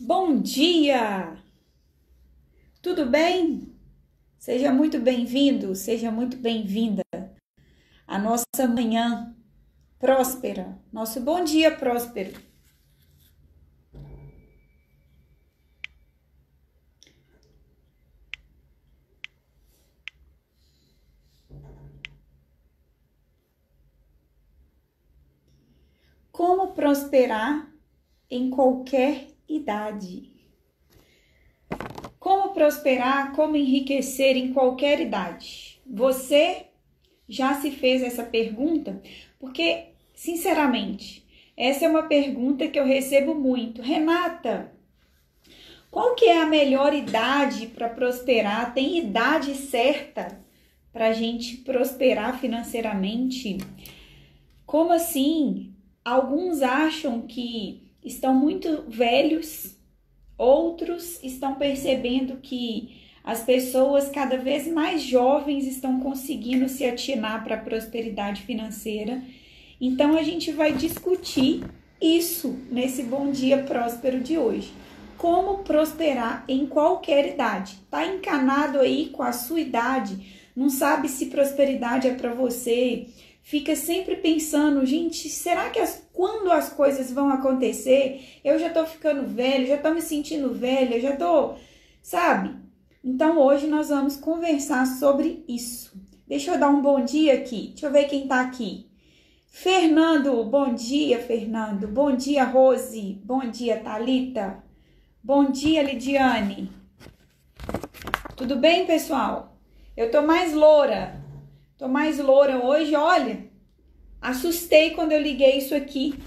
Bom dia! Tudo bem? Seja muito bem-vindo, seja muito bem-vinda à nossa manhã próspera, nosso bom dia próspero. Como prosperar em qualquer idade? Como prosperar, como enriquecer em qualquer idade? Você já se fez essa pergunta? Porque, sinceramente, essa é uma pergunta que eu recebo muito. Renata, qual que é a melhor idade para prosperar? Tem idade certa para a gente prosperar financeiramente? Como assim? Alguns acham que estão muito velhos, outros estão percebendo que as pessoas cada vez mais jovens estão conseguindo se atinar para a prosperidade financeira. Então a gente vai discutir isso nesse bom dia próspero de hoje. Como prosperar em qualquer idade. Tá encanado aí com a sua idade? Não sabe se prosperidade é para você? Fica sempre pensando, gente, será que as, quando as coisas vão acontecer? Eu já tô ficando velho, já tô me sentindo velha, já tô, sabe? Então hoje nós vamos conversar sobre isso. Deixa eu dar um bom dia aqui. Deixa eu ver quem tá aqui. Fernando, bom dia, Fernando. Bom dia, Rose. Bom dia, Talita. Bom dia, Lidiane. Tudo bem, pessoal? Eu tô mais loura. Tô mais loura hoje, olha. Assustei quando eu liguei isso aqui.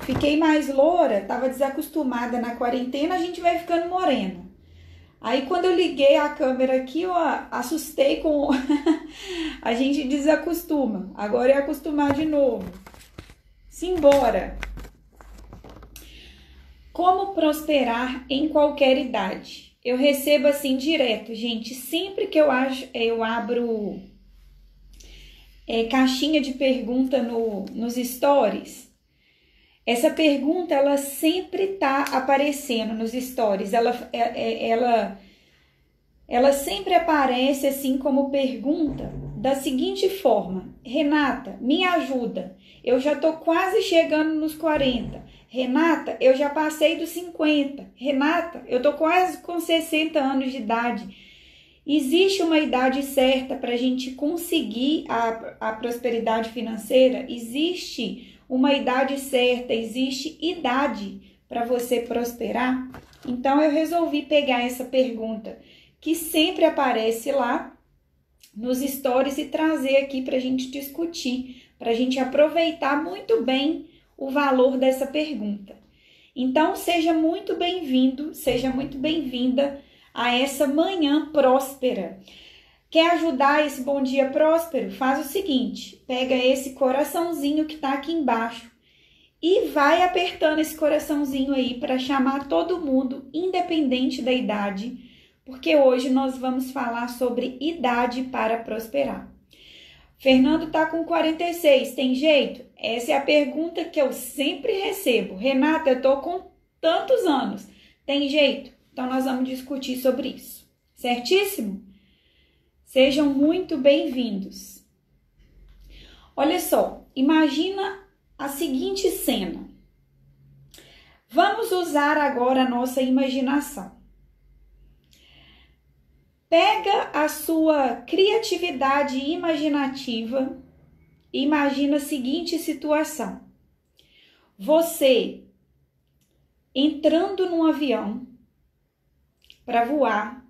Fiquei mais loura, tava desacostumada na quarentena, a gente vai ficando morena. Aí quando eu liguei a câmera aqui, eu assustei com a gente desacostuma. Agora é acostumar de novo. Simbora. Como prosperar em qualquer idade? Eu recebo assim direto, gente. Sempre que eu acho, eu abro é, caixinha de pergunta no, nos stories, essa pergunta ela sempre tá aparecendo nos stories. Ela, é, é, ela, ela sempre aparece assim como pergunta da seguinte forma: Renata, me ajuda. Eu já tô quase chegando nos 40. Renata, eu já passei dos 50. Renata, eu tô quase com 60 anos de idade. Existe uma idade certa para a gente conseguir a, a prosperidade financeira? Existe uma idade certa, existe idade para você prosperar? Então eu resolvi pegar essa pergunta que sempre aparece lá nos stories e trazer aqui para a gente discutir, para a gente aproveitar muito bem o valor dessa pergunta. Então seja muito bem-vindo, seja muito bem-vinda a essa manhã próspera. Quer ajudar esse bom dia próspero? Faz o seguinte: pega esse coraçãozinho que está aqui embaixo e vai apertando esse coraçãozinho aí para chamar todo mundo, independente da idade, porque hoje nós vamos falar sobre idade para prosperar. Fernando tá com 46, tem jeito? Essa é a pergunta que eu sempre recebo. Renata, eu tô com tantos anos, tem jeito? Então, nós vamos discutir sobre isso, certíssimo? Sejam muito bem-vindos. Olha só, imagina a seguinte cena. Vamos usar agora a nossa imaginação. Pega a sua criatividade imaginativa e imagina a seguinte situação. Você entrando num avião para voar.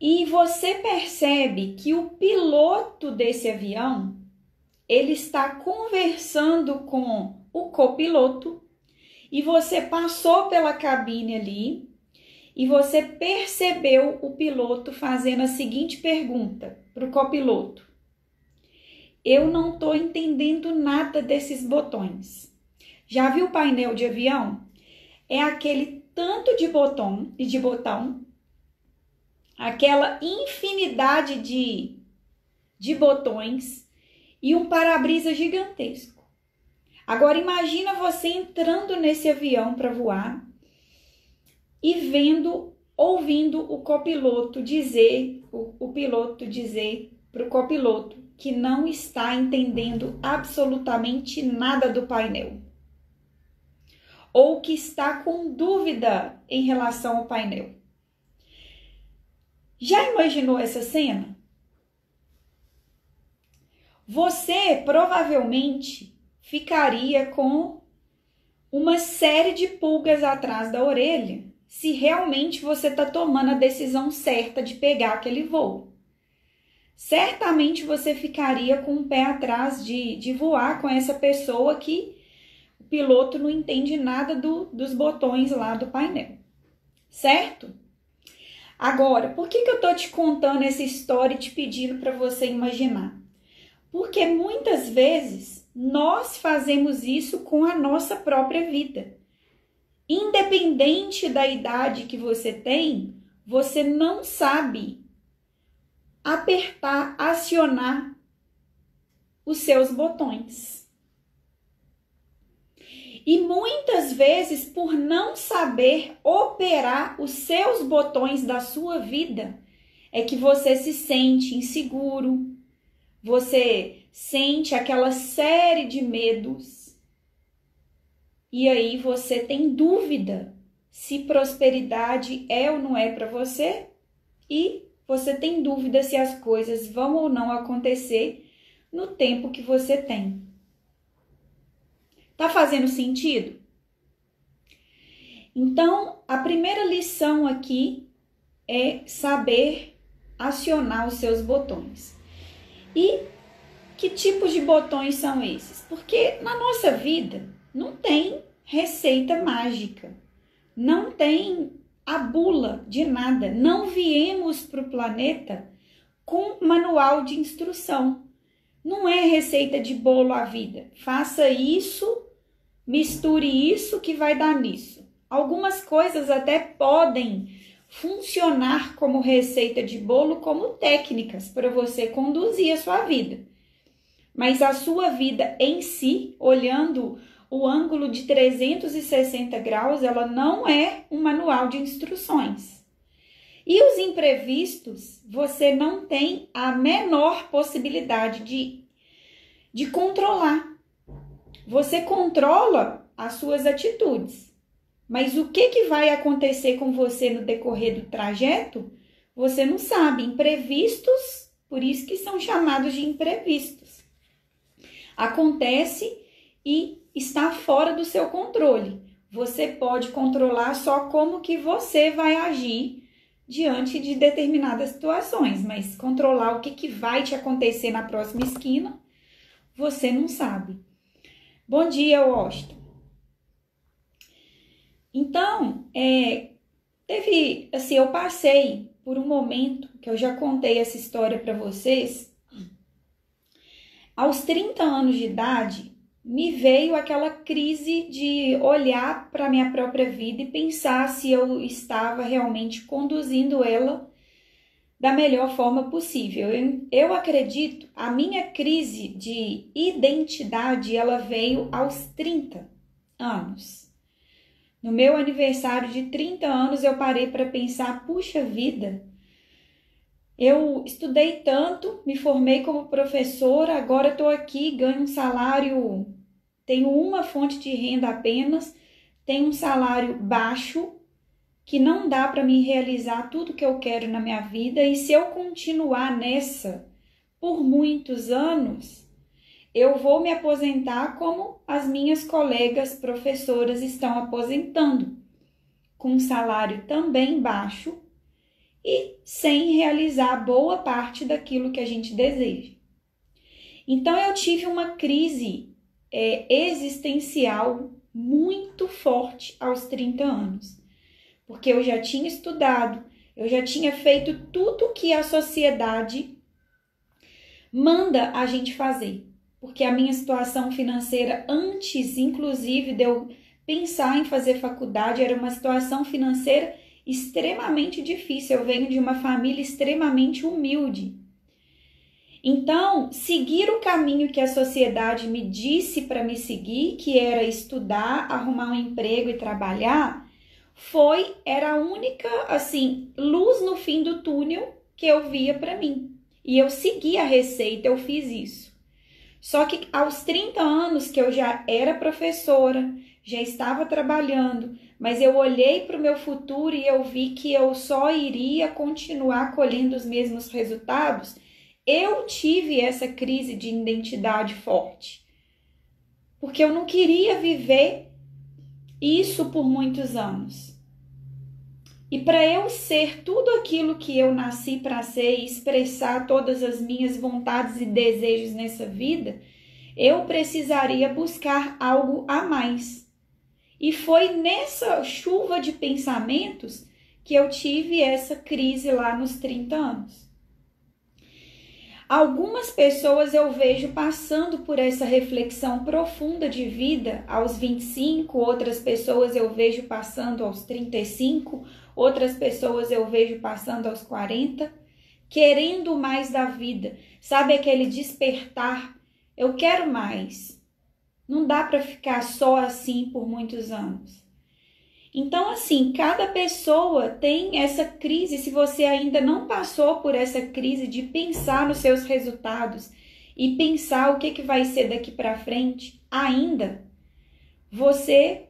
E você percebe que o piloto desse avião, ele está conversando com o copiloto e você passou pela cabine ali e você percebeu o piloto fazendo a seguinte pergunta para o copiloto: Eu não estou entendendo nada desses botões. Já viu o painel de avião? É aquele tanto de botão e de botão, aquela infinidade de, de botões e um para-brisa gigantesco. Agora imagina você entrando nesse avião para voar e vendo, ouvindo o copiloto dizer, o, o piloto dizer para o copiloto que não está entendendo absolutamente nada do painel. Ou que está com dúvida em relação ao painel. Já imaginou essa cena? Você provavelmente ficaria com uma série de pulgas atrás da orelha se realmente você está tomando a decisão certa de pegar aquele voo. Certamente você ficaria com o pé atrás de, de voar com essa pessoa que piloto não entende nada do, dos botões lá do painel, certo? Agora, por que, que eu tô te contando essa história e te pedindo para você imaginar? Porque muitas vezes nós fazemos isso com a nossa própria vida. Independente da idade que você tem, você não sabe apertar, acionar os seus botões. E muitas vezes, por não saber operar os seus botões da sua vida, é que você se sente inseguro, você sente aquela série de medos. E aí você tem dúvida se prosperidade é ou não é para você e você tem dúvida se as coisas vão ou não acontecer no tempo que você tem. Tá fazendo sentido? Então, a primeira lição aqui é saber acionar os seus botões. E que tipos de botões são esses? Porque na nossa vida não tem receita mágica, não tem a bula de nada. Não viemos para o planeta com manual de instrução. Não é receita de bolo à vida. Faça isso, misture isso que vai dar nisso. Algumas coisas até podem funcionar como receita de bolo, como técnicas para você conduzir a sua vida. Mas a sua vida em si, olhando o ângulo de 360 graus, ela não é um manual de instruções. E os imprevistos, você não tem a menor possibilidade de, de controlar. Você controla as suas atitudes, mas o que, que vai acontecer com você no decorrer do trajeto, você não sabe. Imprevistos, por isso que são chamados de imprevistos. Acontece e está fora do seu controle. Você pode controlar só como que você vai agir diante de determinadas situações, mas controlar o que, que vai te acontecer na próxima esquina, você não sabe. Bom dia, Washington. Então, é, teve, assim, eu passei por um momento que eu já contei essa história para vocês. Aos 30 anos de idade, me veio aquela crise de olhar para minha própria vida e pensar se eu estava realmente conduzindo ela da melhor forma possível. Eu, eu acredito, a minha crise de identidade, ela veio aos 30 anos. No meu aniversário de 30 anos, eu parei para pensar, puxa vida, eu estudei tanto, me formei como professora, agora estou aqui, ganho um salário, tenho uma fonte de renda apenas, tenho um salário baixo, que não dá para me realizar tudo que eu quero na minha vida, e se eu continuar nessa por muitos anos, eu vou me aposentar como as minhas colegas professoras estão aposentando, com um salário também baixo e sem realizar boa parte daquilo que a gente deseja. Então eu tive uma crise é, existencial muito forte aos 30 anos, porque eu já tinha estudado, eu já tinha feito tudo que a sociedade manda a gente fazer, porque a minha situação financeira antes, inclusive, de eu pensar em fazer faculdade, era uma situação financeira extremamente difícil. Eu venho de uma família extremamente humilde. Então, seguir o caminho que a sociedade me disse para me seguir, que era estudar, arrumar um emprego e trabalhar, foi era a única assim luz no fim do túnel que eu via para mim. E eu segui a receita, eu fiz isso. Só que aos 30 anos que eu já era professora, já estava trabalhando, mas eu olhei para o meu futuro e eu vi que eu só iria continuar colhendo os mesmos resultados. Eu tive essa crise de identidade forte. Porque eu não queria viver isso por muitos anos. E para eu ser tudo aquilo que eu nasci para ser e expressar todas as minhas vontades e desejos nessa vida, eu precisaria buscar algo a mais. E foi nessa chuva de pensamentos que eu tive essa crise lá nos 30 anos. Algumas pessoas eu vejo passando por essa reflexão profunda de vida aos 25, outras pessoas eu vejo passando aos 35, outras pessoas eu vejo passando aos 40, querendo mais da vida. Sabe aquele despertar? Eu quero mais. Não dá para ficar só assim por muitos anos. Então, assim, cada pessoa tem essa crise. Se você ainda não passou por essa crise de pensar nos seus resultados e pensar o que, que vai ser daqui para frente, ainda, você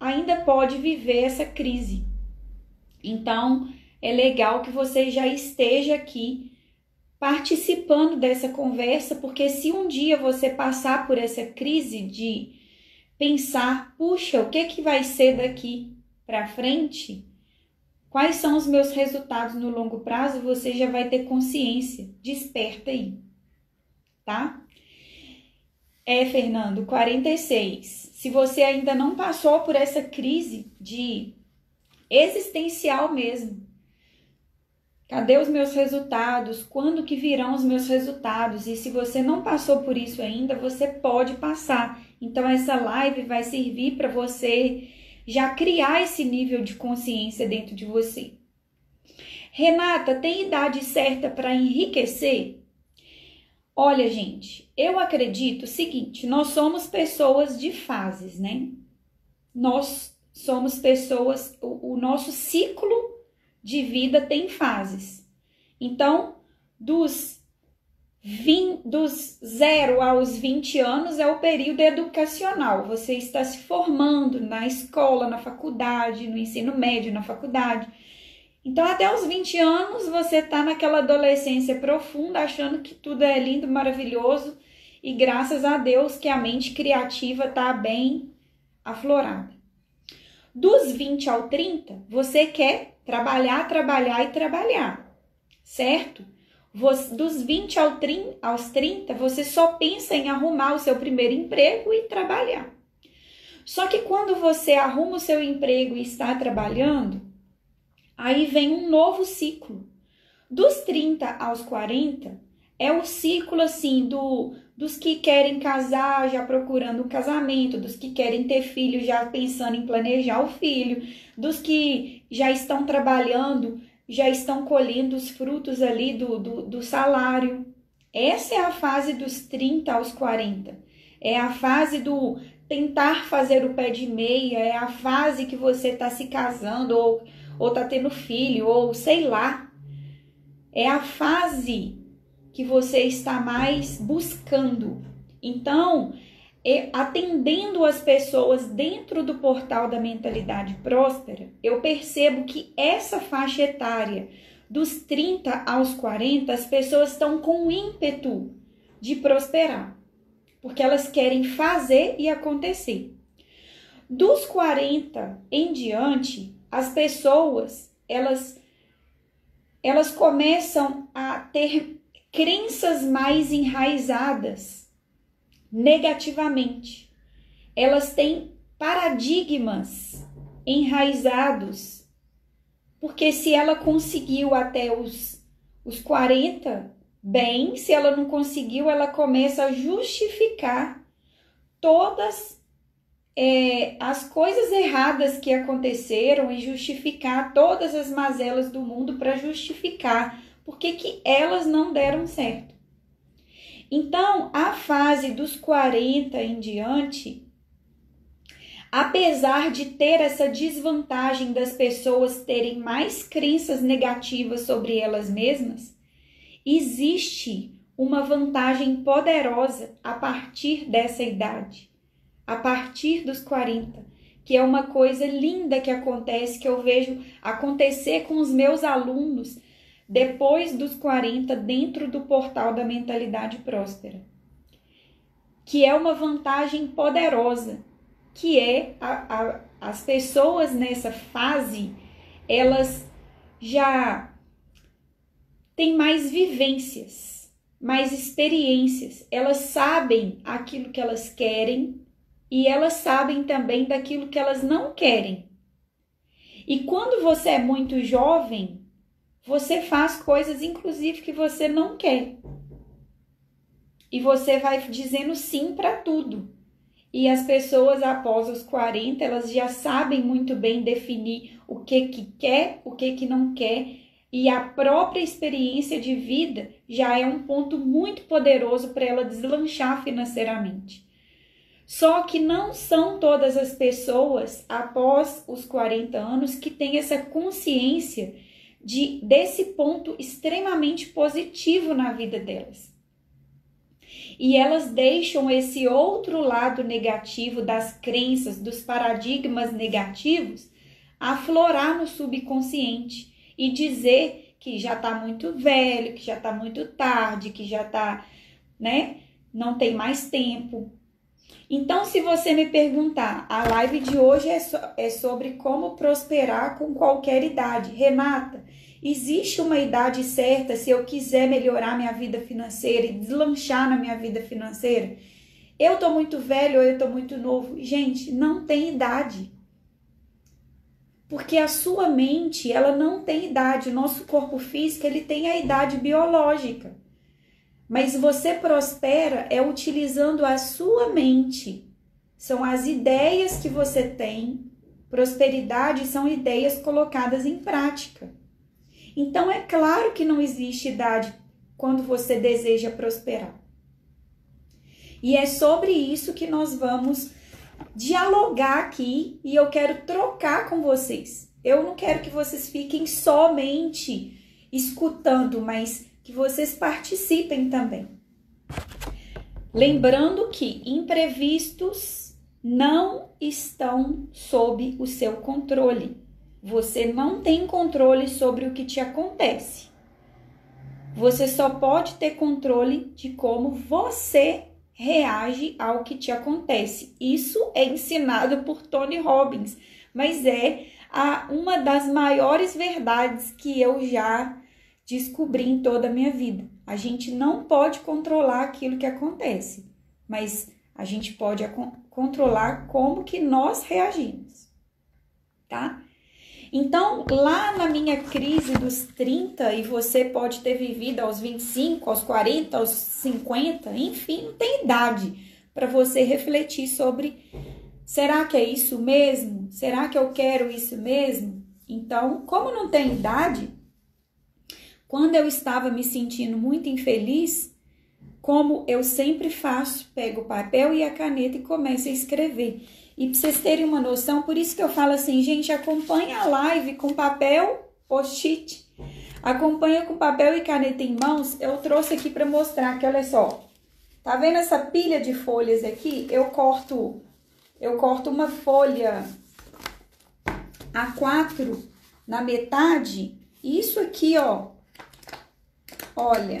ainda pode viver essa crise. Então, é legal que você já esteja aqui participando dessa conversa, porque se um dia você passar por essa crise de pensar, puxa, o que que vai ser daqui para frente? Quais são os meus resultados no longo prazo? Você já vai ter consciência. Desperta aí. Tá? É, Fernando, 46. Se você ainda não passou por essa crise de existencial mesmo, Cadê os meus resultados? Quando que virão os meus resultados? E se você não passou por isso ainda, você pode passar. Então essa live vai servir para você já criar esse nível de consciência dentro de você. Renata, tem idade certa para enriquecer? Olha, gente, eu acredito o seguinte: nós somos pessoas de fases, né? Nós somos pessoas, o, o nosso ciclo de vida tem fases. Então, dos, 20, dos 0 aos 20 anos é o período educacional. Você está se formando na escola, na faculdade, no ensino médio, na faculdade. Então, até os 20 anos, você está naquela adolescência profunda, achando que tudo é lindo, maravilhoso, e graças a Deus que a mente criativa está bem aflorada. Dos 20 ao 30, você quer trabalhar, trabalhar e trabalhar, certo? Dos 20 ao 30, aos 30, você só pensa em arrumar o seu primeiro emprego e trabalhar. Só que quando você arruma o seu emprego e está trabalhando, aí vem um novo ciclo. Dos 30 aos 40, é o ciclo assim do dos que querem casar já procurando um casamento, dos que querem ter filho já pensando em planejar o filho, dos que já estão trabalhando, já estão colhendo os frutos ali do, do, do salário. Essa é a fase dos 30 aos 40. É a fase do tentar fazer o pé de meia, é a fase que você está se casando ou, ou tá tendo filho, ou sei lá. É a fase que você está mais buscando. Então, atendendo as pessoas dentro do portal da mentalidade próspera, eu percebo que essa faixa etária dos 30 aos 40, as pessoas estão com ímpeto de prosperar, porque elas querem fazer e acontecer. Dos 40 em diante, as pessoas, elas elas começam a ter crenças mais enraizadas negativamente. Elas têm paradigmas enraizados. Porque se ela conseguiu até os, os 40, bem, se ela não conseguiu, ela começa a justificar todas é, as coisas erradas que aconteceram e justificar todas as mazelas do mundo para justificar por que, que elas não deram certo. Então, a fase dos 40 em diante, apesar de ter essa desvantagem das pessoas terem mais crenças negativas sobre elas mesmas, existe uma vantagem poderosa a partir dessa idade, a partir dos 40, que é uma coisa linda que acontece, que eu vejo acontecer com os meus alunos depois dos 40 dentro do portal da mentalidade próspera. Que é uma vantagem poderosa, que é a, a, as pessoas nessa fase, elas já têm mais vivências, mais experiências, elas sabem aquilo que elas querem e elas sabem também daquilo que elas não querem. E quando você é muito jovem, você faz coisas, inclusive, que você não quer. E você vai dizendo sim para tudo. E as pessoas após os 40, elas já sabem muito bem definir o que que quer, o que que não quer, e a própria experiência de vida já é um ponto muito poderoso para ela deslanchar financeiramente. Só que não são todas as pessoas após os 40 anos que têm essa consciência de desse ponto extremamente positivo na vida delas. E elas deixam esse outro lado negativo das crenças, dos paradigmas negativos, aflorar no subconsciente e dizer que já está muito velho, que já está muito tarde, que já está, né? Não tem mais tempo. Então, se você me perguntar, a live de hoje é, so, é sobre como prosperar com qualquer idade. Renata, existe uma idade certa se eu quiser melhorar minha vida financeira e deslanchar na minha vida financeira? Eu tô muito velho ou eu tô muito novo? Gente, não tem idade. Porque a sua mente, ela não tem idade. O nosso corpo físico, ele tem a idade biológica. Mas você prospera é utilizando a sua mente. São as ideias que você tem. Prosperidade são ideias colocadas em prática. Então é claro que não existe idade quando você deseja prosperar. E é sobre isso que nós vamos dialogar aqui e eu quero trocar com vocês. Eu não quero que vocês fiquem somente escutando, mas que vocês participem também. Lembrando que imprevistos não estão sob o seu controle. Você não tem controle sobre o que te acontece. Você só pode ter controle de como você reage ao que te acontece. Isso é ensinado por Tony Robbins, mas é a, uma das maiores verdades que eu já descobri em toda a minha vida. A gente não pode controlar aquilo que acontece, mas a gente pode controlar como que nós reagimos, tá? Então, lá na minha crise dos 30, e você pode ter vivido aos 25, aos 40, aos 50, enfim, não tem idade para você refletir sobre será que é isso mesmo? Será que eu quero isso mesmo? Então, como não tem idade, quando eu estava me sentindo muito infeliz, como eu sempre faço, pego o papel e a caneta e começo a escrever. E para vocês terem uma noção, por isso que eu falo assim, gente, acompanha a live com papel, post-it. Acompanha com papel e caneta em mãos. Eu trouxe aqui para mostrar que olha só. Tá vendo essa pilha de folhas aqui? Eu corto eu corto uma folha A4 na metade. Isso aqui, ó, Olha,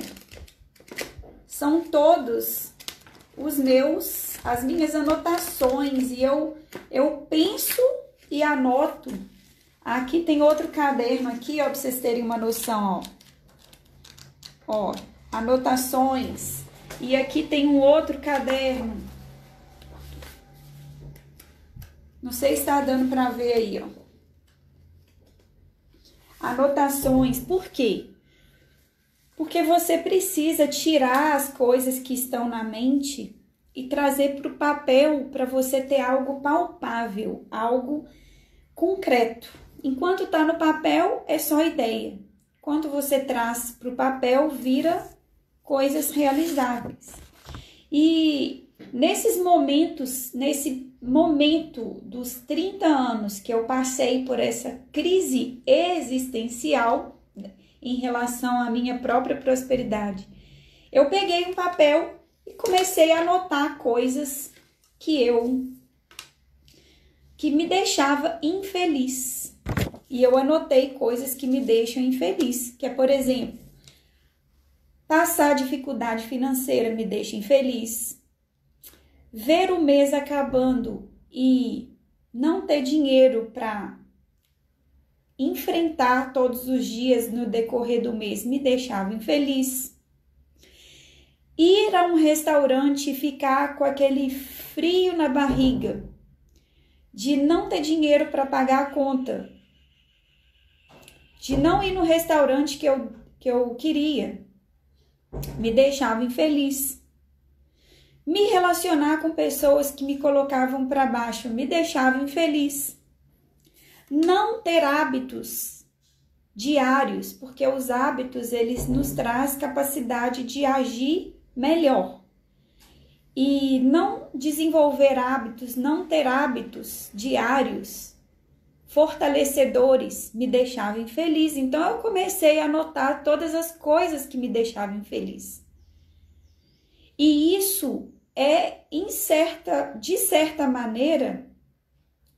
são todos os meus, as minhas anotações e eu eu penso e anoto. Aqui tem outro caderno aqui, ó, para vocês terem uma noção, ó. Ó, anotações. E aqui tem um outro caderno. Não sei se está dando para ver aí, ó. Anotações. Por quê? Porque você precisa tirar as coisas que estão na mente e trazer para o papel para você ter algo palpável, algo concreto. Enquanto está no papel, é só ideia. Quando você traz para o papel, vira coisas realizáveis. E nesses momentos, nesse momento dos 30 anos que eu passei por essa crise existencial em relação à minha própria prosperidade, eu peguei um papel e comecei a anotar coisas que eu que me deixava infeliz. E eu anotei coisas que me deixam infeliz, que é, por exemplo, passar dificuldade financeira me deixa infeliz. Ver o mês acabando e não ter dinheiro para enfrentar todos os dias no decorrer do mês me deixava infeliz. Ir a um restaurante e ficar com aquele frio na barriga de não ter dinheiro para pagar a conta, de não ir no restaurante que eu, que eu queria, me deixava infeliz. Me relacionar com pessoas que me colocavam para baixo me deixava infeliz. Não ter hábitos diários, porque os hábitos eles nos traz capacidade de agir melhor e não desenvolver hábitos, não ter hábitos diários fortalecedores me deixava infeliz. Então eu comecei a anotar todas as coisas que me deixavam infeliz. E isso é certa, de certa maneira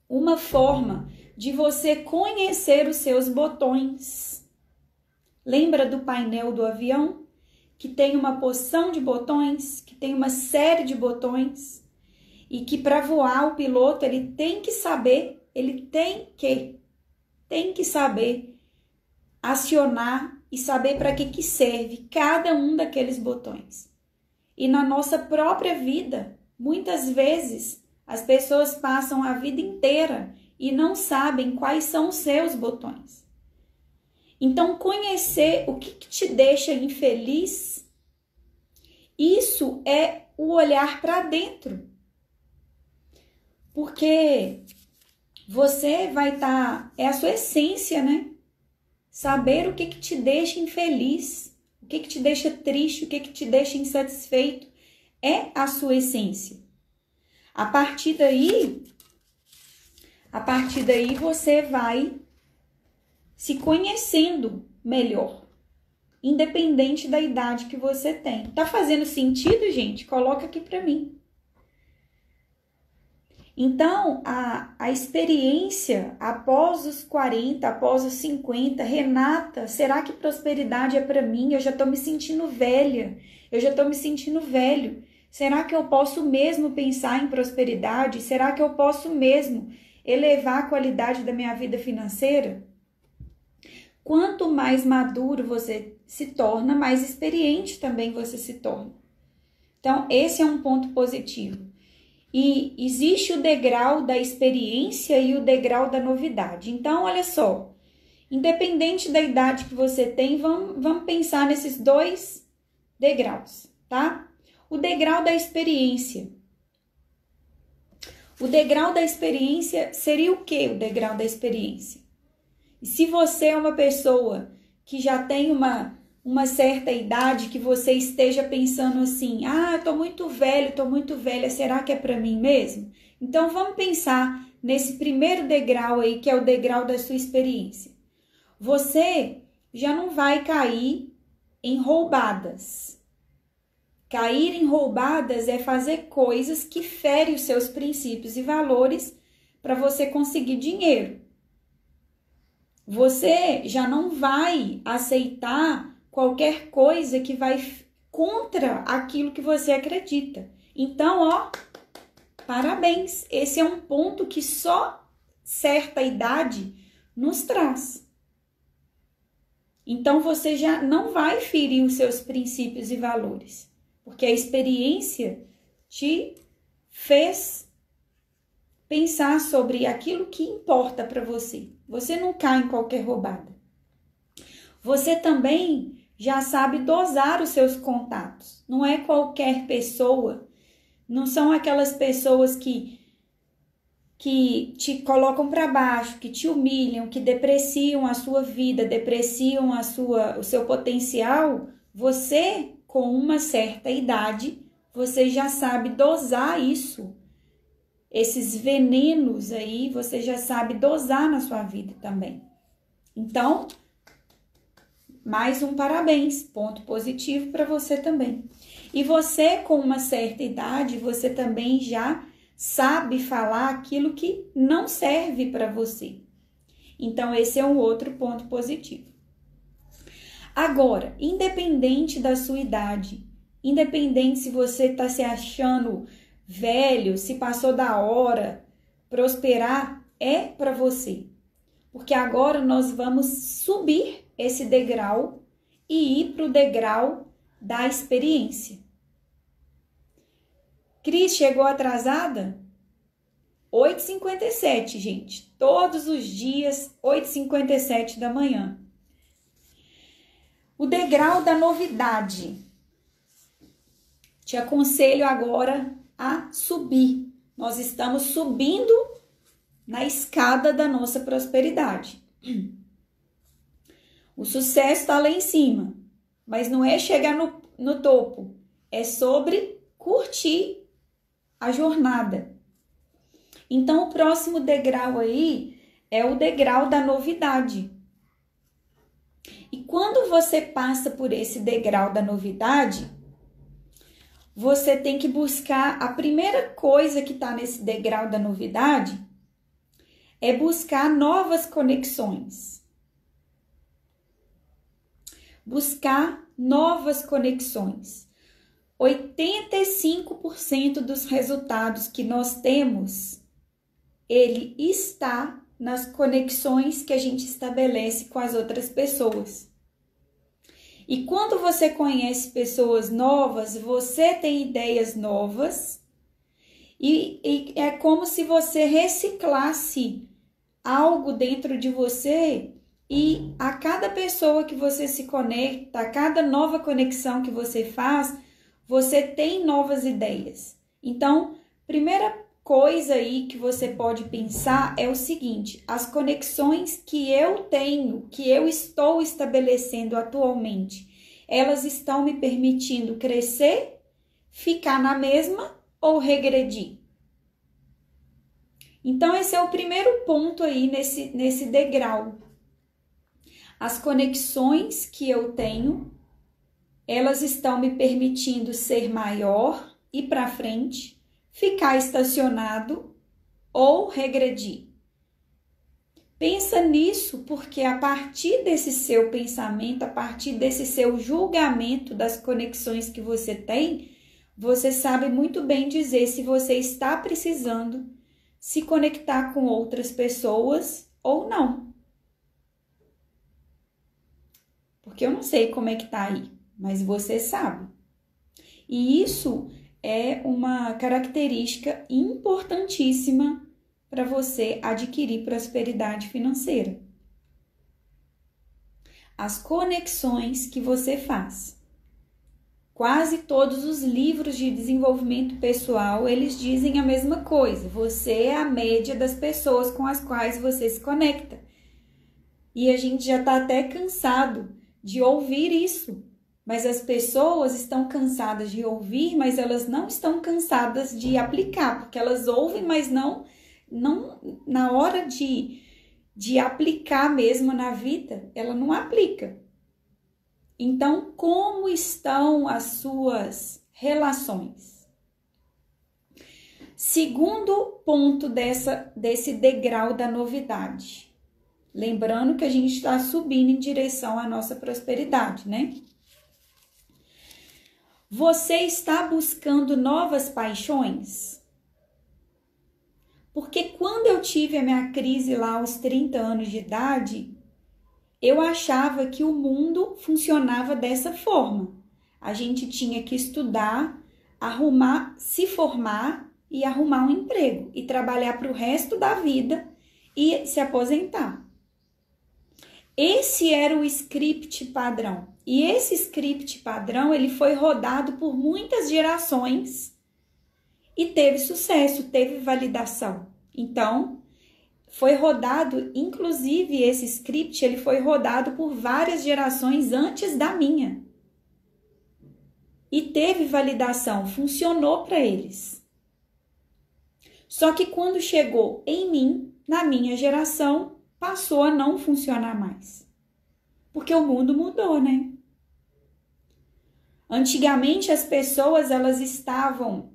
uma forma de você conhecer os seus botões. Lembra do painel do avião? que tem uma porção de botões, que tem uma série de botões e que para voar o piloto ele tem que saber, ele tem que tem que saber acionar e saber para que que serve cada um daqueles botões. E na nossa própria vida, muitas vezes as pessoas passam a vida inteira e não sabem quais são os seus botões. Então, conhecer o que, que te deixa infeliz, isso é o olhar para dentro. Porque você vai estar, tá, é a sua essência, né? Saber o que, que te deixa infeliz, o que, que te deixa triste, o que, que te deixa insatisfeito, é a sua essência. A partir daí, a partir daí você vai se conhecendo melhor, independente da idade que você tem. Tá fazendo sentido, gente? Coloca aqui para mim. Então, a, a experiência após os 40, após os 50, Renata, será que prosperidade é para mim? Eu já tô me sentindo velha, eu já tô me sentindo velho. Será que eu posso mesmo pensar em prosperidade? Será que eu posso mesmo elevar a qualidade da minha vida financeira? Quanto mais maduro você se torna, mais experiente também você se torna. Então, esse é um ponto positivo. E existe o degrau da experiência e o degrau da novidade. Então, olha só, independente da idade que você tem, vamos, vamos pensar nesses dois degraus, tá? O degrau da experiência. O degrau da experiência seria o que o degrau da experiência? E se você é uma pessoa que já tem uma, uma certa idade, que você esteja pensando assim: ah, eu tô muito velho, tô muito velha, será que é para mim mesmo? Então vamos pensar nesse primeiro degrau aí, que é o degrau da sua experiência. Você já não vai cair em roubadas. Cair em roubadas é fazer coisas que ferem os seus princípios e valores para você conseguir dinheiro você já não vai aceitar qualquer coisa que vai contra aquilo que você acredita. Então, ó, parabéns. Esse é um ponto que só certa idade nos traz. Então você já não vai ferir os seus princípios e valores, porque a experiência te fez pensar sobre aquilo que importa para você. Você não cai em qualquer roubada. Você também já sabe dosar os seus contatos. Não é qualquer pessoa, não são aquelas pessoas que que te colocam para baixo, que te humilham, que depreciam a sua vida, depreciam a sua o seu potencial. Você com uma certa idade você já sabe dosar isso. Esses venenos aí, você já sabe dosar na sua vida também. Então, mais um parabéns, ponto positivo para você também. E você, com uma certa idade, você também já sabe falar aquilo que não serve para você. Então, esse é um outro ponto positivo. Agora, independente da sua idade, independente se você está se achando velho, se passou da hora, prosperar é para você. Porque agora nós vamos subir esse degrau e ir para o degrau da experiência. Cris chegou atrasada? 8h57, gente. Todos os dias, 8h57 da manhã. O degrau da novidade. Te aconselho agora a subir. Nós estamos subindo na escada da nossa prosperidade. O sucesso está lá em cima, mas não é chegar no, no topo, é sobre curtir a jornada. Então, o próximo degrau aí é o degrau da novidade. Quando você passa por esse degrau da novidade, você tem que buscar a primeira coisa que está nesse degrau da novidade é buscar novas conexões. Buscar novas conexões. 85% dos resultados que nós temos, ele está nas conexões que a gente estabelece com as outras pessoas. E quando você conhece pessoas novas, você tem ideias novas, e, e é como se você reciclasse algo dentro de você e a cada pessoa que você se conecta, a cada nova conexão que você faz, você tem novas ideias. Então, primeira coisa aí que você pode pensar é o seguinte: as conexões que eu tenho, que eu estou estabelecendo atualmente, elas estão me permitindo crescer, ficar na mesma ou regredir? Então, esse é o primeiro ponto aí nesse, nesse degrau. As conexões que eu tenho elas estão me permitindo ser maior e para frente, ficar estacionado ou regredir. Pensa nisso, porque a partir desse seu pensamento, a partir desse seu julgamento das conexões que você tem, você sabe muito bem dizer se você está precisando se conectar com outras pessoas ou não. Porque eu não sei como é que tá aí mas você sabe. E isso é uma característica importantíssima para você adquirir prosperidade financeira. As conexões que você faz. Quase todos os livros de desenvolvimento pessoal, eles dizem a mesma coisa. Você é a média das pessoas com as quais você se conecta. E a gente já está até cansado de ouvir isso, mas as pessoas estão cansadas de ouvir, mas elas não estão cansadas de aplicar, porque elas ouvem, mas não, não na hora de, de aplicar mesmo na vida, ela não aplica. Então, como estão as suas relações? Segundo ponto dessa, desse degrau da novidade. Lembrando que a gente está subindo em direção à nossa prosperidade, né? Você está buscando novas paixões? Porque quando eu tive a minha crise lá aos 30 anos de idade, eu achava que o mundo funcionava dessa forma. A gente tinha que estudar, arrumar, se formar e arrumar um emprego e trabalhar para o resto da vida e se aposentar. Esse era o script padrão. E esse script padrão, ele foi rodado por muitas gerações e teve sucesso, teve validação. Então, foi rodado, inclusive esse script, ele foi rodado por várias gerações antes da minha. e teve validação, funcionou para eles. Só que quando chegou em mim, na minha geração, passou a não funcionar mais. Porque o mundo mudou, né? Antigamente as pessoas elas estavam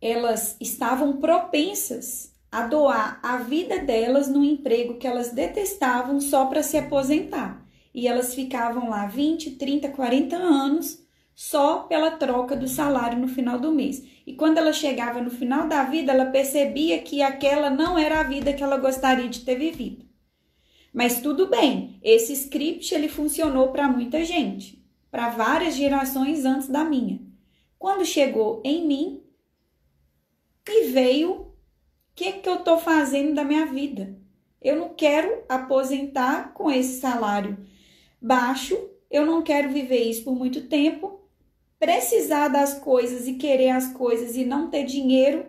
elas estavam propensas a doar a vida delas no emprego que elas detestavam só para se aposentar. E elas ficavam lá 20, 30, 40 anos só pela troca do salário no final do mês. E quando ela chegava no final da vida, ela percebia que aquela não era a vida que ela gostaria de ter vivido. Mas tudo bem, esse script ele funcionou para muita gente, para várias gerações antes da minha. Quando chegou em mim e veio, o que que eu estou fazendo da minha vida? Eu não quero aposentar com esse salário baixo, eu não quero viver isso por muito tempo. Precisar das coisas e querer as coisas e não ter dinheiro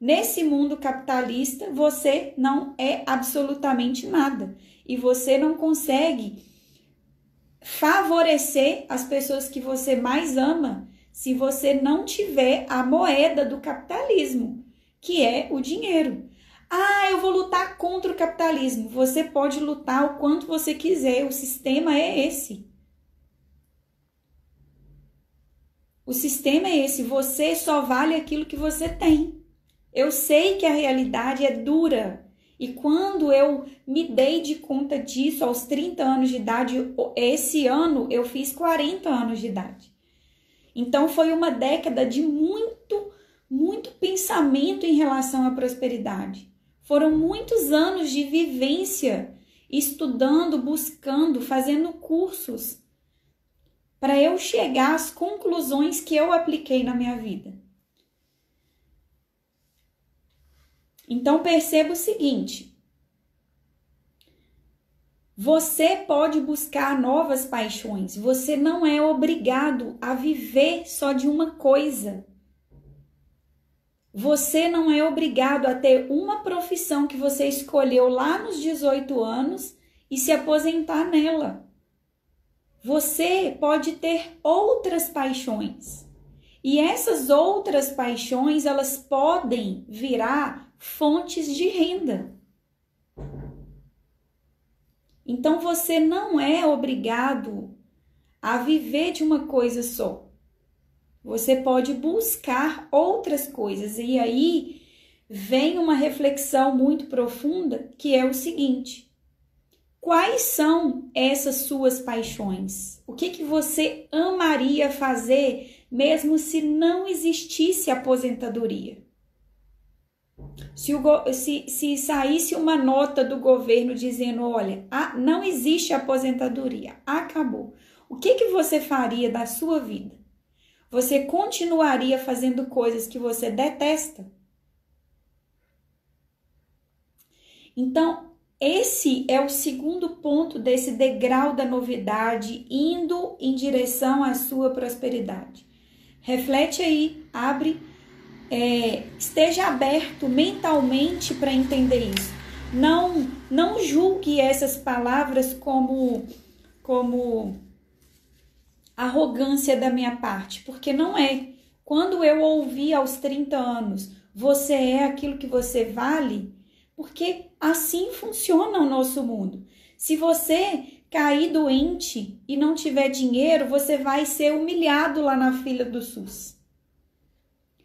nesse mundo capitalista, você não é absolutamente nada e você não consegue favorecer as pessoas que você mais ama se você não tiver a moeda do capitalismo, que é o dinheiro. Ah, eu vou lutar contra o capitalismo. Você pode lutar o quanto você quiser, o sistema é esse. O sistema é esse, você só vale aquilo que você tem. Eu sei que a realidade é dura, e quando eu me dei de conta disso aos 30 anos de idade, esse ano eu fiz 40 anos de idade. Então foi uma década de muito, muito pensamento em relação à prosperidade. Foram muitos anos de vivência, estudando, buscando, fazendo cursos para eu chegar às conclusões que eu apliquei na minha vida. Então perceba o seguinte: você pode buscar novas paixões, você não é obrigado a viver só de uma coisa. Você não é obrigado a ter uma profissão que você escolheu lá nos 18 anos e se aposentar nela. Você pode ter outras paixões. E essas outras paixões, elas podem virar fontes de renda. Então você não é obrigado a viver de uma coisa só. Você pode buscar outras coisas e aí vem uma reflexão muito profunda que é o seguinte: quais são essas suas paixões? O que que você amaria fazer mesmo se não existisse aposentadoria? Se, o, se, se saísse uma nota do governo dizendo: olha, não existe aposentadoria, acabou. O que, que você faria da sua vida? Você continuaria fazendo coisas que você detesta? Então, esse é o segundo ponto desse degrau da novidade, indo em direção à sua prosperidade. Reflete aí, abre é, esteja aberto mentalmente para entender isso. Não, não julgue essas palavras como, como arrogância da minha parte, porque não é. Quando eu ouvi aos 30 anos, você é aquilo que você vale, porque assim funciona o nosso mundo. Se você cair doente e não tiver dinheiro, você vai ser humilhado lá na fila do SUS.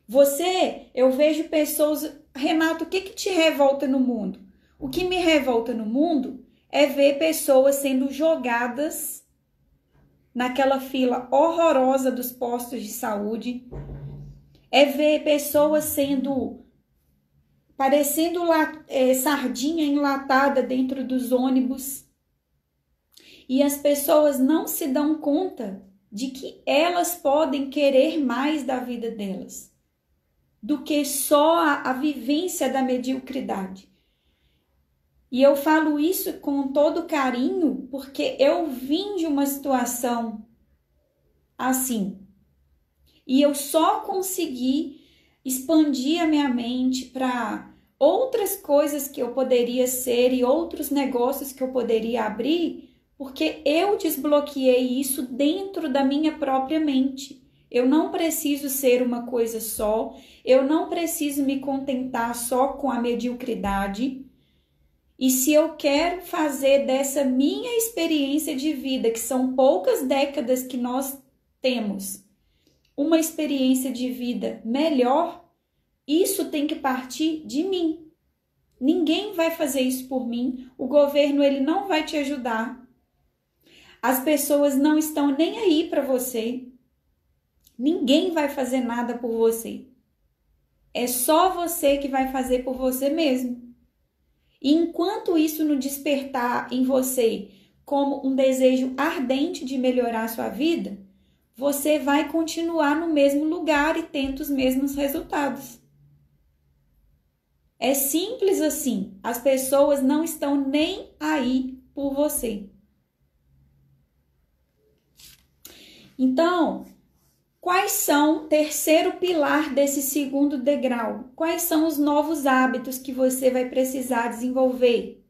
Você, eu vejo pessoas, Renato, o que, que te revolta no mundo? O que me revolta no mundo é ver pessoas sendo jogadas naquela fila horrorosa dos postos de saúde, é ver pessoas sendo parecendo é, sardinha enlatada dentro dos ônibus. E as pessoas não se dão conta de que elas podem querer mais da vida delas do que só a, a vivência da mediocridade. E eu falo isso com todo carinho porque eu vim de uma situação assim. E eu só consegui expandir a minha mente para outras coisas que eu poderia ser e outros negócios que eu poderia abrir porque eu desbloqueei isso dentro da minha própria mente. Eu não preciso ser uma coisa só, eu não preciso me contentar só com a mediocridade. E se eu quero fazer dessa minha experiência de vida, que são poucas décadas que nós temos, uma experiência de vida melhor, isso tem que partir de mim. Ninguém vai fazer isso por mim. O governo ele não vai te ajudar. As pessoas não estão nem aí para você. Ninguém vai fazer nada por você. É só você que vai fazer por você mesmo. E enquanto isso não despertar em você como um desejo ardente de melhorar a sua vida, você vai continuar no mesmo lugar e tendo os mesmos resultados. É simples assim. As pessoas não estão nem aí por você. Então, Quais são, terceiro pilar desse segundo degrau? Quais são os novos hábitos que você vai precisar desenvolver?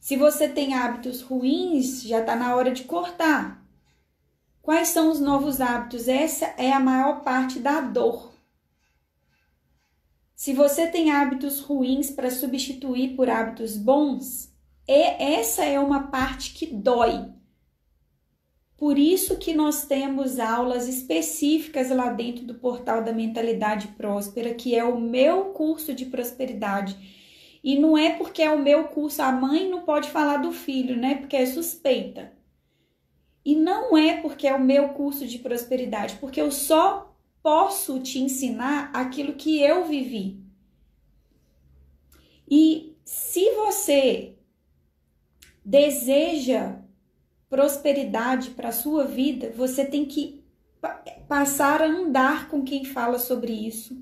Se você tem hábitos ruins, já está na hora de cortar. Quais são os novos hábitos? Essa é a maior parte da dor. Se você tem hábitos ruins para substituir por hábitos bons, essa é uma parte que dói por isso que nós temos aulas específicas lá dentro do portal da Mentalidade Próspera, que é o meu curso de prosperidade. E não é porque é o meu curso, a mãe não pode falar do filho, né? Porque é suspeita. E não é porque é o meu curso de prosperidade, porque eu só posso te ensinar aquilo que eu vivi. E se você deseja prosperidade para a sua vida, você tem que passar a andar com quem fala sobre isso.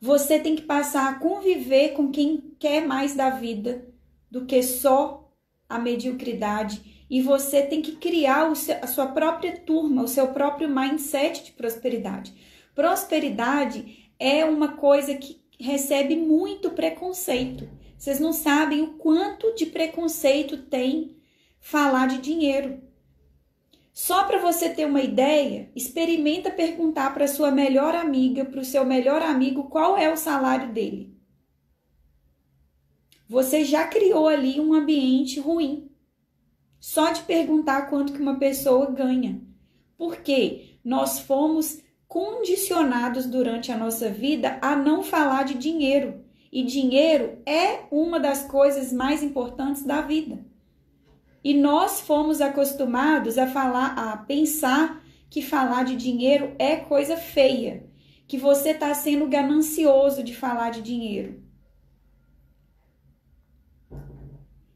Você tem que passar a conviver com quem quer mais da vida do que só a mediocridade. E você tem que criar seu, a sua própria turma, o seu próprio mindset de prosperidade. Prosperidade é uma coisa que recebe muito preconceito. Vocês não sabem o quanto de preconceito tem falar de dinheiro. Só para você ter uma ideia, experimenta perguntar para sua melhor amiga, para o seu melhor amigo, qual é o salário dele. Você já criou ali um ambiente ruim. Só de perguntar quanto que uma pessoa ganha. Porque nós fomos condicionados durante a nossa vida a não falar de dinheiro. E dinheiro é uma das coisas mais importantes da vida. E nós fomos acostumados a falar, a pensar que falar de dinheiro é coisa feia, que você está sendo ganancioso de falar de dinheiro.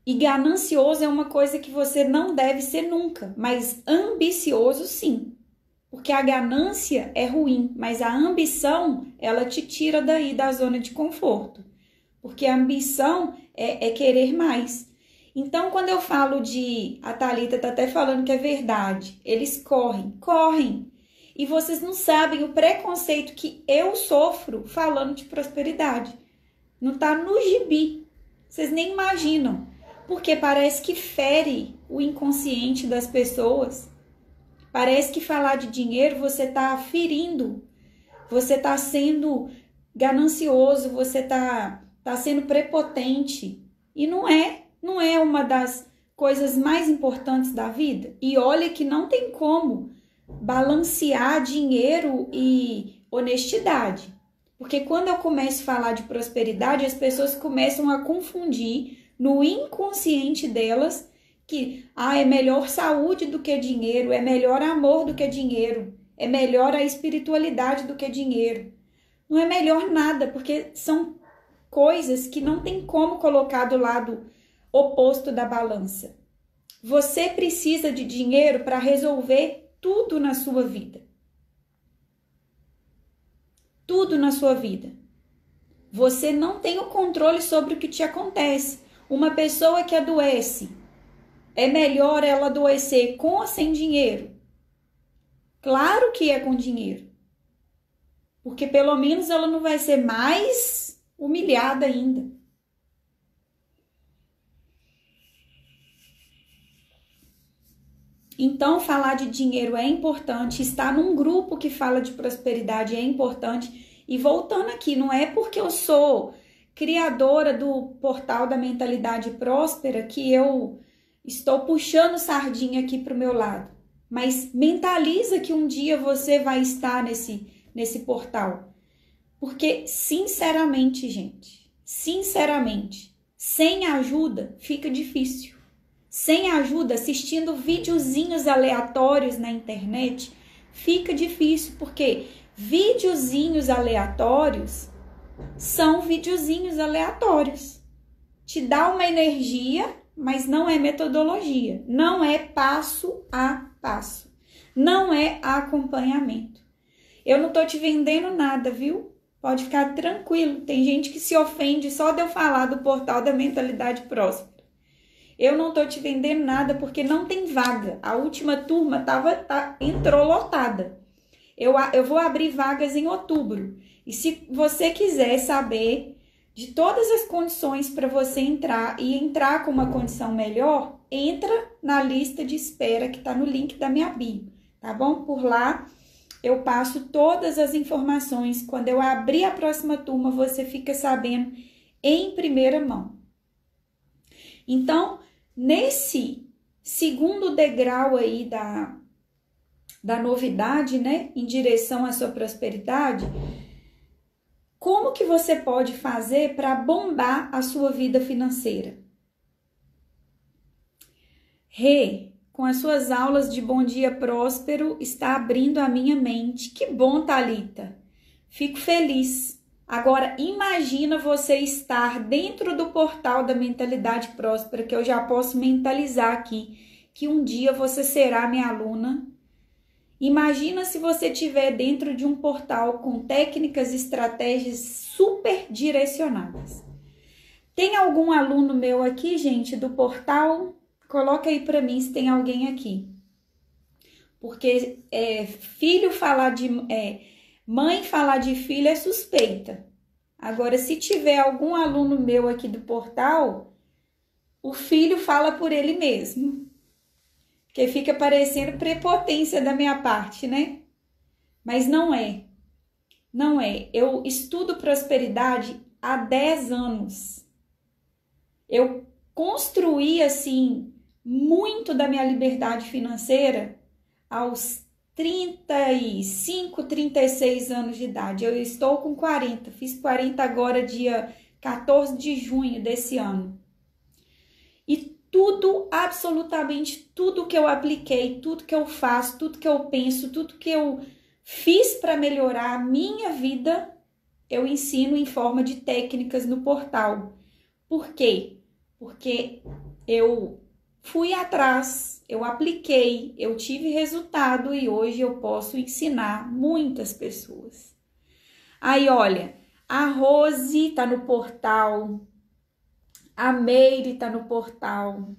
E ganancioso é uma coisa que você não deve ser nunca, mas ambicioso sim. Porque a ganância é ruim, mas a ambição, ela te tira daí da zona de conforto. Porque a ambição é, é querer mais. Então, quando eu falo de. A Thalita tá até falando que é verdade. Eles correm, correm. E vocês não sabem o preconceito que eu sofro falando de prosperidade. Não tá no gibi. Vocês nem imaginam. Porque parece que fere o inconsciente das pessoas. Parece que falar de dinheiro você tá ferindo. Você tá sendo ganancioso, você tá, tá sendo prepotente. E não é não é uma das coisas mais importantes da vida? E olha que não tem como balancear dinheiro e honestidade. Porque quando eu começo a falar de prosperidade, as pessoas começam a confundir no inconsciente delas que ah, é melhor saúde do que dinheiro, é melhor amor do que dinheiro, é melhor a espiritualidade do que dinheiro. Não é melhor nada, porque são coisas que não tem como colocar do lado oposto da balança. Você precisa de dinheiro para resolver tudo na sua vida. Tudo na sua vida. Você não tem o controle sobre o que te acontece. Uma pessoa que adoece, é melhor ela adoecer com ou sem dinheiro? Claro que é com dinheiro. Porque pelo menos ela não vai ser mais humilhada ainda. Então, falar de dinheiro é importante, estar num grupo que fala de prosperidade é importante. E voltando aqui, não é porque eu sou criadora do portal da mentalidade próspera que eu estou puxando sardinha aqui para o meu lado. Mas mentaliza que um dia você vai estar nesse, nesse portal. Porque, sinceramente, gente, sinceramente, sem ajuda fica difícil. Sem ajuda, assistindo videozinhos aleatórios na internet, fica difícil, porque videozinhos aleatórios são videozinhos aleatórios. Te dá uma energia, mas não é metodologia, não é passo a passo, não é acompanhamento. Eu não tô te vendendo nada, viu? Pode ficar tranquilo. Tem gente que se ofende só de eu falar do portal da mentalidade próxima. Eu não tô te vendendo nada porque não tem vaga. A última turma tava, tá, entrou lotada. Eu, eu vou abrir vagas em outubro. E se você quiser saber de todas as condições para você entrar e entrar com uma condição melhor, entra na lista de espera que está no link da minha bio, tá bom? Por lá eu passo todas as informações. Quando eu abrir a próxima turma, você fica sabendo em primeira mão. Então, Nesse segundo degrau aí da, da novidade, né, em direção à sua prosperidade, como que você pode fazer para bombar a sua vida financeira? Rê, com as suas aulas de Bom Dia Próspero, está abrindo a minha mente. Que bom, Talita. Fico feliz. Agora, imagina você estar dentro do portal da mentalidade próspera, que eu já posso mentalizar aqui, que um dia você será minha aluna. Imagina se você estiver dentro de um portal com técnicas e estratégias super direcionadas. Tem algum aluno meu aqui, gente, do portal? Coloca aí para mim se tem alguém aqui. Porque é, filho falar de. É, Mãe falar de filho é suspeita. Agora, se tiver algum aluno meu aqui do portal, o filho fala por ele mesmo. Porque fica parecendo prepotência da minha parte, né? Mas não é. Não é. Eu estudo prosperidade há 10 anos. Eu construí assim muito da minha liberdade financeira aos 35, 36 anos de idade. Eu estou com 40, fiz 40 agora, dia 14 de junho desse ano. E tudo, absolutamente tudo que eu apliquei, tudo que eu faço, tudo que eu penso, tudo que eu fiz para melhorar a minha vida, eu ensino em forma de técnicas no portal. Por quê? Porque eu fui atrás, eu apliquei, eu tive resultado e hoje eu posso ensinar muitas pessoas. Aí, olha, a Rose tá no portal, a Meire tá no portal.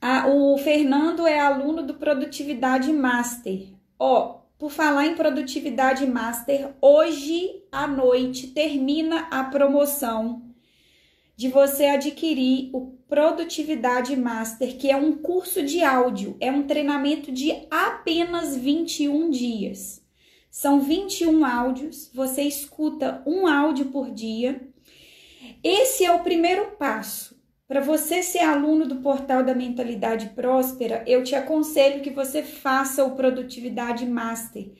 A, o Fernando é aluno do Produtividade Master. Ó, por falar em Produtividade Master, hoje à noite termina a promoção de você adquirir o Produtividade Master, que é um curso de áudio, é um treinamento de apenas 21 dias. São 21 áudios, você escuta um áudio por dia. Esse é o primeiro passo. Para você ser aluno do portal da Mentalidade Próspera, eu te aconselho que você faça o Produtividade Master.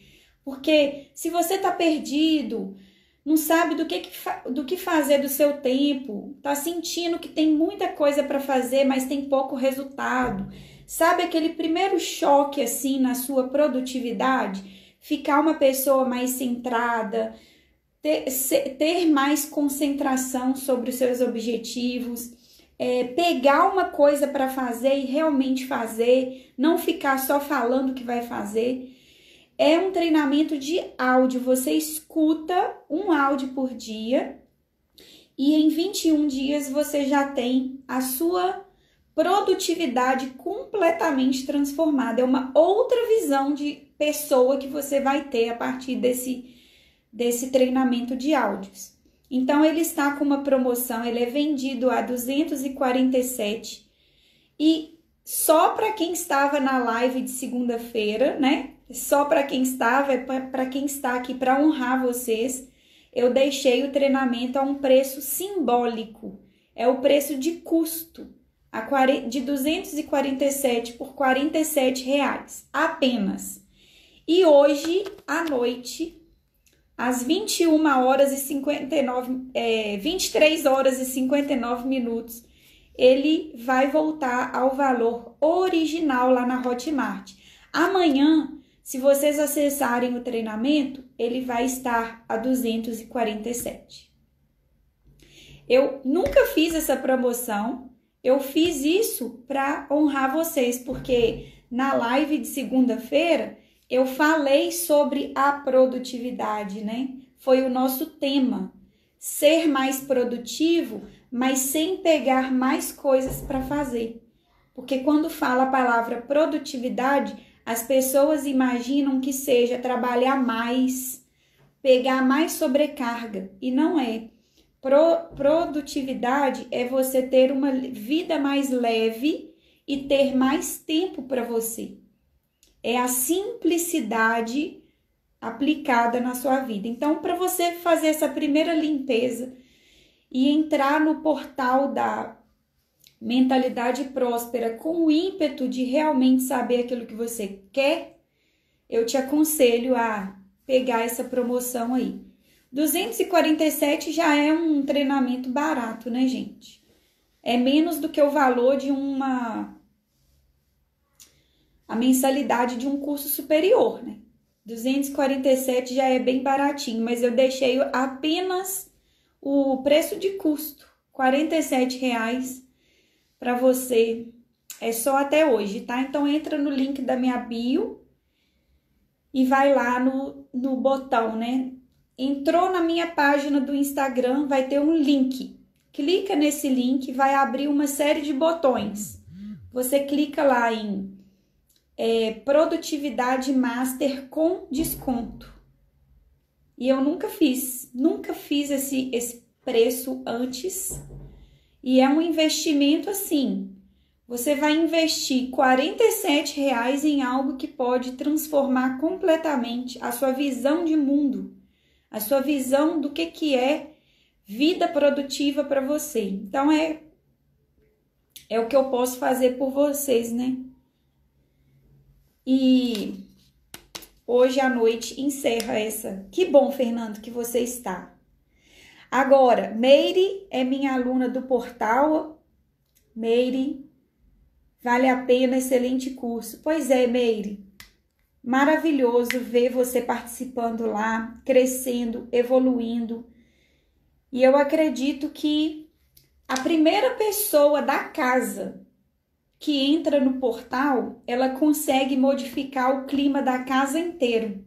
Porque se você está perdido, não sabe do que, do que fazer do seu tempo, tá sentindo que tem muita coisa para fazer, mas tem pouco resultado. Sabe aquele primeiro choque assim na sua produtividade? Ficar uma pessoa mais centrada, ter, ter mais concentração sobre os seus objetivos, é, pegar uma coisa para fazer e realmente fazer, não ficar só falando que vai fazer. É um treinamento de áudio, você escuta um áudio por dia e em 21 dias você já tem a sua produtividade completamente transformada. É uma outra visão de pessoa que você vai ter a partir desse, desse treinamento de áudios. Então ele está com uma promoção, ele é vendido a 247 e só para quem estava na live de segunda-feira, né? Só para quem estava, é para quem está aqui para honrar vocês. Eu deixei o treinamento a um preço simbólico. É o preço de custo, de 247 por 47 reais apenas. E hoje à noite, às 21 horas e 59, é, 23 horas e 59 minutos, ele vai voltar ao valor original lá na Hotmart. Amanhã, se vocês acessarem o treinamento, ele vai estar a 247. Eu nunca fiz essa promoção, eu fiz isso para honrar vocês, porque na live de segunda-feira eu falei sobre a produtividade, né? Foi o nosso tema. Ser mais produtivo, mas sem pegar mais coisas para fazer. Porque quando fala a palavra produtividade, as pessoas imaginam que seja trabalhar mais, pegar mais sobrecarga, e não é. Pro, produtividade é você ter uma vida mais leve e ter mais tempo para você. É a simplicidade aplicada na sua vida. Então, para você fazer essa primeira limpeza e entrar no portal da mentalidade próspera com o ímpeto de realmente saber aquilo que você quer, eu te aconselho a pegar essa promoção aí. 247 já é um treinamento barato, né, gente? É menos do que o valor de uma a mensalidade de um curso superior, né? 247 já é bem baratinho, mas eu deixei apenas o preço de custo, R$ reais para você. É só até hoje, tá? Então entra no link da minha bio e vai lá no, no botão, né? Entrou na minha página do Instagram, vai ter um link. Clica nesse link, vai abrir uma série de botões. Você clica lá em é, Produtividade Master com desconto. E eu nunca fiz, nunca fiz esse, esse preço antes. E é um investimento assim. Você vai investir 47 reais em algo que pode transformar completamente a sua visão de mundo a sua visão do que, que é vida produtiva para você. Então é é o que eu posso fazer por vocês, né? E hoje à noite encerra essa. Que bom, Fernando, que você está. Agora, Meire é minha aluna do portal. Meire, vale a pena, excelente curso. Pois é, Meire maravilhoso ver você participando lá, crescendo, evoluindo. E eu acredito que a primeira pessoa da casa que entra no portal, ela consegue modificar o clima da casa inteiro.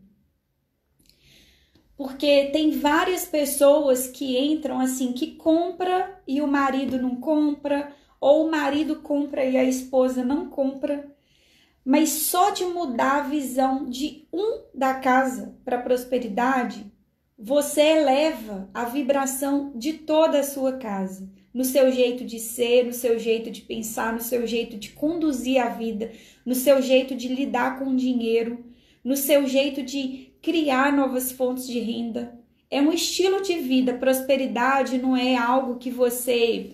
Porque tem várias pessoas que entram assim, que compra e o marido não compra, ou o marido compra e a esposa não compra. Mas só de mudar a visão de um da casa para prosperidade, você eleva a vibração de toda a sua casa, no seu jeito de ser, no seu jeito de pensar, no seu jeito de conduzir a vida, no seu jeito de lidar com o dinheiro, no seu jeito de criar novas fontes de renda. É um estilo de vida. Prosperidade não é algo que você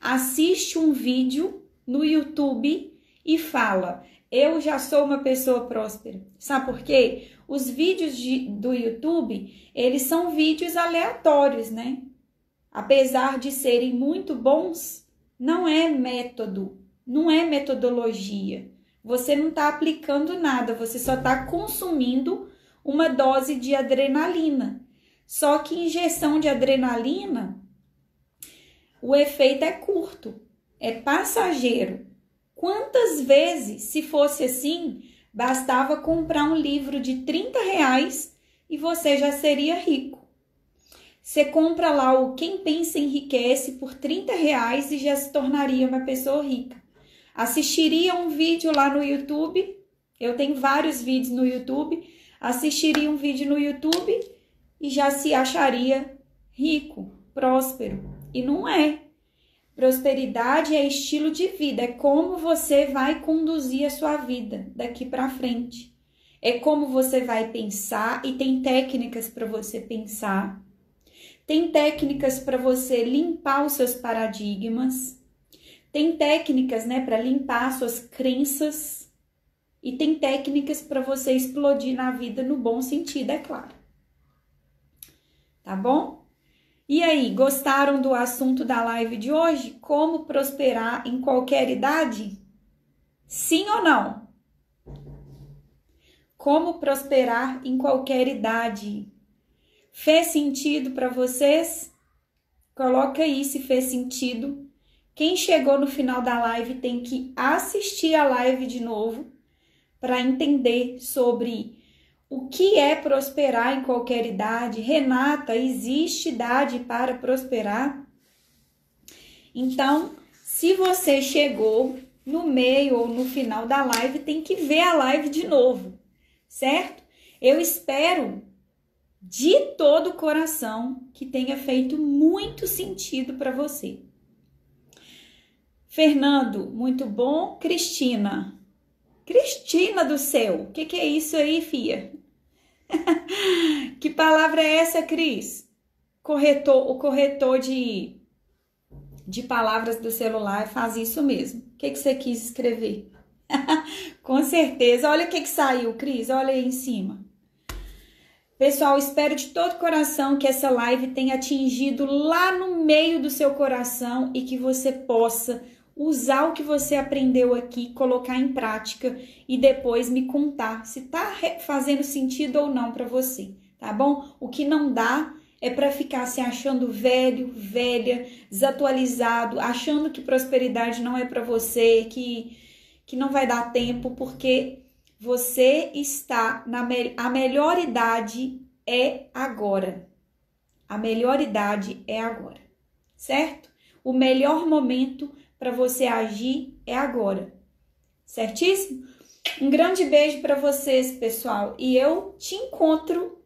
assiste um vídeo no YouTube e fala: eu já sou uma pessoa próspera. Sabe por quê? Os vídeos de, do YouTube, eles são vídeos aleatórios, né? Apesar de serem muito bons, não é método, não é metodologia. Você não está aplicando nada, você só está consumindo uma dose de adrenalina. Só que injeção de adrenalina, o efeito é curto, é passageiro. Quantas vezes, se fosse assim, bastava comprar um livro de 30 reais e você já seria rico? Você compra lá o Quem Pensa Enriquece por 30 reais e já se tornaria uma pessoa rica. Assistiria um vídeo lá no YouTube, eu tenho vários vídeos no YouTube, assistiria um vídeo no YouTube e já se acharia rico, próspero. E não é. Prosperidade é estilo de vida, é como você vai conduzir a sua vida daqui para frente. É como você vai pensar e tem técnicas para você pensar. Tem técnicas para você limpar os seus paradigmas. Tem técnicas, né, para limpar suas crenças. E tem técnicas para você explodir na vida no bom sentido, é claro. Tá bom? E aí, gostaram do assunto da live de hoje? Como prosperar em qualquer idade? Sim ou não? Como prosperar em qualquer idade? Fez sentido para vocês? Coloca aí se fez sentido. Quem chegou no final da live tem que assistir a live de novo para entender sobre o que é prosperar em qualquer idade? Renata, existe idade para prosperar? Então, se você chegou no meio ou no final da live, tem que ver a live de novo, certo? Eu espero de todo o coração que tenha feito muito sentido para você. Fernando, muito bom. Cristina, Cristina do céu, o que, que é isso aí, fia? que palavra é essa, Cris? Corretor, o corretor de, de palavras do celular faz isso mesmo. O que, que você quis escrever? Com certeza. Olha o que, que saiu, Cris. Olha aí em cima. Pessoal, espero de todo coração que essa live tenha atingido lá no meio do seu coração e que você possa usar o que você aprendeu aqui, colocar em prática e depois me contar se tá fazendo sentido ou não para você, tá bom? O que não dá é para ficar se achando velho, velha, desatualizado, achando que prosperidade não é para você, que que não vai dar tempo, porque você está na me a melhor idade é agora. A melhor idade é agora, certo? O melhor momento para você agir é agora. Certíssimo? Um grande beijo para vocês, pessoal, e eu te encontro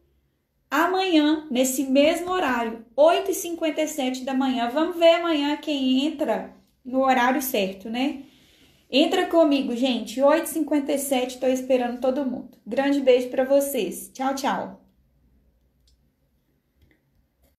amanhã nesse mesmo horário, 8h57 da manhã. Vamos ver amanhã quem entra no horário certo, né? Entra comigo, gente. 8h57, tô esperando todo mundo. Grande beijo para vocês. Tchau, tchau.